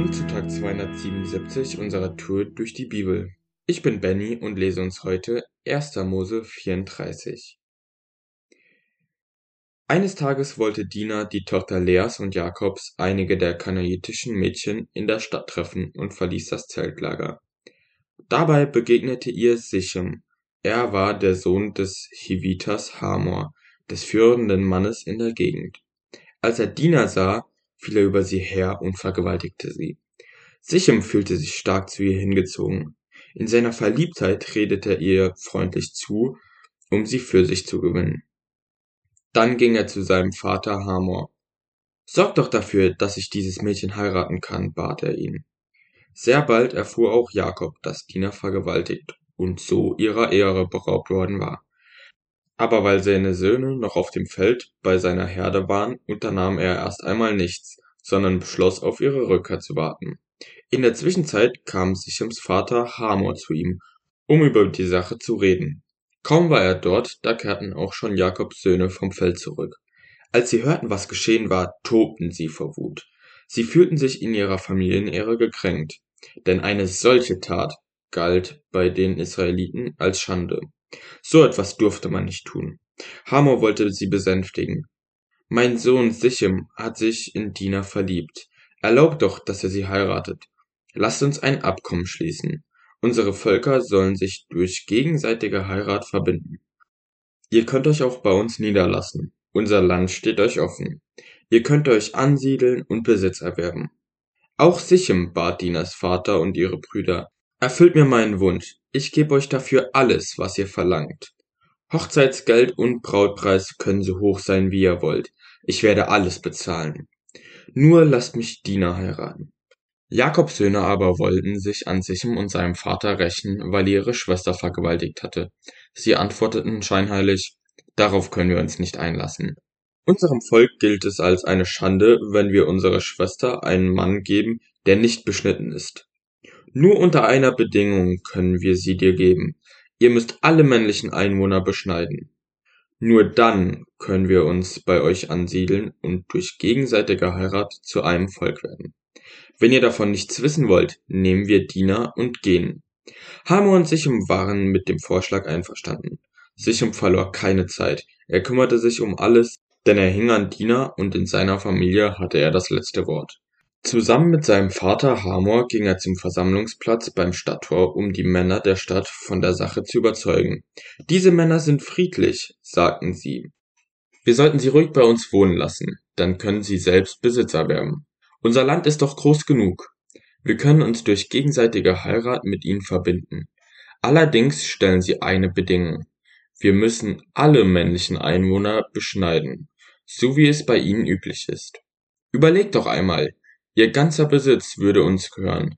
Willkommen zu Tag 277 unserer Tour durch die Bibel. Ich bin Benny und lese uns heute 1. Mose 34. Eines Tages wollte Dina, die Tochter Leas und Jakobs, einige der kanaitischen Mädchen in der Stadt treffen und verließ das Zeltlager. Dabei begegnete ihr Sichem. Er war der Sohn des Hivitas Hamor, des führenden Mannes in der Gegend. Als er Dina sah, fiel er über sie her und vergewaltigte sie. Sichem fühlte sich stark zu ihr hingezogen. In seiner Verliebtheit redete er ihr freundlich zu, um sie für sich zu gewinnen. Dann ging er zu seinem Vater Hamor. Sorg doch dafür, dass ich dieses Mädchen heiraten kann, bat er ihn. Sehr bald erfuhr auch Jakob, dass Dina vergewaltigt und so ihrer Ehre beraubt worden war. Aber weil seine Söhne noch auf dem Feld bei seiner Herde waren, unternahm er erst einmal nichts, sondern beschloss, auf ihre Rückkehr zu warten. In der Zwischenzeit kam Sichems Vater Hamor zu ihm, um über die Sache zu reden. Kaum war er dort, da kehrten auch schon Jakobs Söhne vom Feld zurück. Als sie hörten, was geschehen war, tobten sie vor Wut. Sie fühlten sich in ihrer Familienehre gekränkt, denn eine solche Tat galt bei den Israeliten als Schande. So etwas durfte man nicht tun. Hamor wollte sie besänftigen. Mein Sohn Sichem hat sich in Dina verliebt. Erlaubt doch, dass er sie heiratet. Lasst uns ein Abkommen schließen. Unsere Völker sollen sich durch gegenseitige Heirat verbinden. Ihr könnt euch auch bei uns niederlassen. Unser Land steht euch offen. Ihr könnt euch ansiedeln und Besitz erwerben. Auch Sichem bat Dinas Vater und ihre Brüder. Erfüllt mir meinen Wunsch. Ich gebe euch dafür alles, was ihr verlangt. Hochzeitsgeld und Brautpreis können so hoch sein, wie ihr wollt. Ich werde alles bezahlen. Nur lasst mich Dina heiraten. Jakobs Söhne aber wollten sich an Sichem und seinem Vater rächen, weil ihre Schwester vergewaltigt hatte. Sie antworteten scheinheilig, darauf können wir uns nicht einlassen. Unserem Volk gilt es als eine Schande, wenn wir unserer Schwester einen Mann geben, der nicht beschnitten ist. Nur unter einer Bedingung können wir sie dir geben. Ihr müsst alle männlichen Einwohner beschneiden. Nur dann können wir uns bei euch ansiedeln und durch gegenseitige Heirat zu einem Volk werden. Wenn ihr davon nichts wissen wollt, nehmen wir Diener und gehen. Hamor und Sichem waren mit dem Vorschlag einverstanden. Sichem verlor keine Zeit. Er kümmerte sich um alles, denn er hing an Dina und in seiner Familie hatte er das letzte Wort. Zusammen mit seinem Vater Hamor ging er zum Versammlungsplatz beim Stadttor, um die Männer der Stadt von der Sache zu überzeugen. Diese Männer sind friedlich, sagten sie. Wir sollten sie ruhig bei uns wohnen lassen, dann können sie selbst Besitz erwerben. Unser Land ist doch groß genug. Wir können uns durch gegenseitige Heirat mit ihnen verbinden. Allerdings stellen sie eine Bedingung. Wir müssen alle männlichen Einwohner beschneiden, so wie es bei ihnen üblich ist. Überlegt doch einmal, ihr ganzer Besitz würde uns gehören.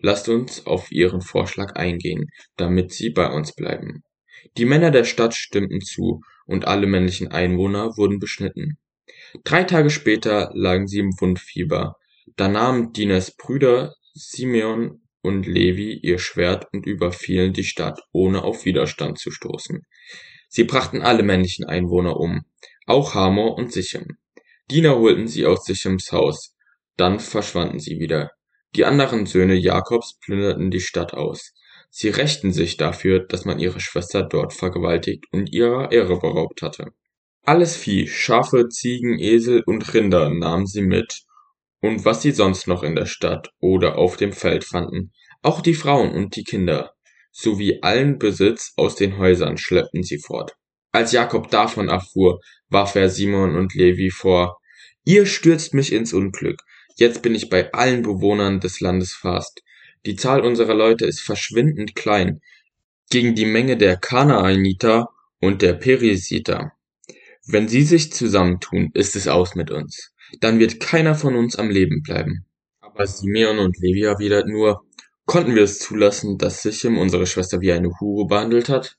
Lasst uns auf ihren Vorschlag eingehen, damit sie bei uns bleiben. Die Männer der Stadt stimmten zu, und alle männlichen Einwohner wurden beschnitten. Drei Tage später lagen sie im Wundfieber, da nahmen Dinas Brüder Simeon und Levi ihr Schwert und überfielen die Stadt, ohne auf Widerstand zu stoßen. Sie brachten alle männlichen Einwohner um, auch Hamor und Sichem. Dina holten sie aus Sichems Haus, dann verschwanden sie wieder. Die anderen Söhne Jakobs plünderten die Stadt aus. Sie rächten sich dafür, dass man ihre Schwester dort vergewaltigt und ihrer Ehre beraubt hatte. Alles Vieh, Schafe, Ziegen, Esel und Rinder nahmen sie mit und was sie sonst noch in der Stadt oder auf dem Feld fanden, auch die Frauen und die Kinder, sowie allen Besitz aus den Häusern schleppten sie fort. Als Jakob davon erfuhr, warf er Simon und Levi vor, Ihr stürzt mich ins Unglück, jetzt bin ich bei allen Bewohnern des Landes fast. Die Zahl unserer Leute ist verschwindend klein, gegen die Menge der Kanaaniter und der Perisiter. Wenn sie sich zusammentun, ist es aus mit uns dann wird keiner von uns am Leben bleiben. Aber Simeon und Levi erwidert nur, konnten wir es zulassen, dass Sichem unsere Schwester wie eine Hure behandelt hat?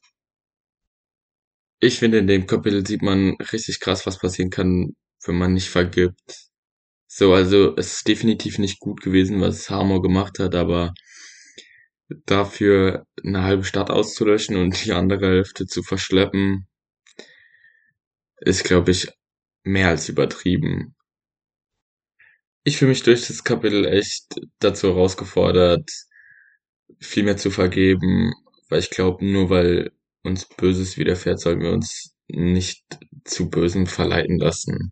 Ich finde, in dem Kapitel sieht man richtig krass, was passieren kann, wenn man nicht vergibt. So, also es ist definitiv nicht gut gewesen, was Hamor gemacht hat, aber dafür eine halbe Stadt auszulöschen und die andere Hälfte zu verschleppen, ist, glaube ich, mehr als übertrieben. ich fühle mich durch das Kapitel echt dazu herausgefordert, viel mehr zu vergeben, weil ich glaube, nur weil uns Böses widerfährt, sollten wir uns nicht zu Bösem verleiten lassen.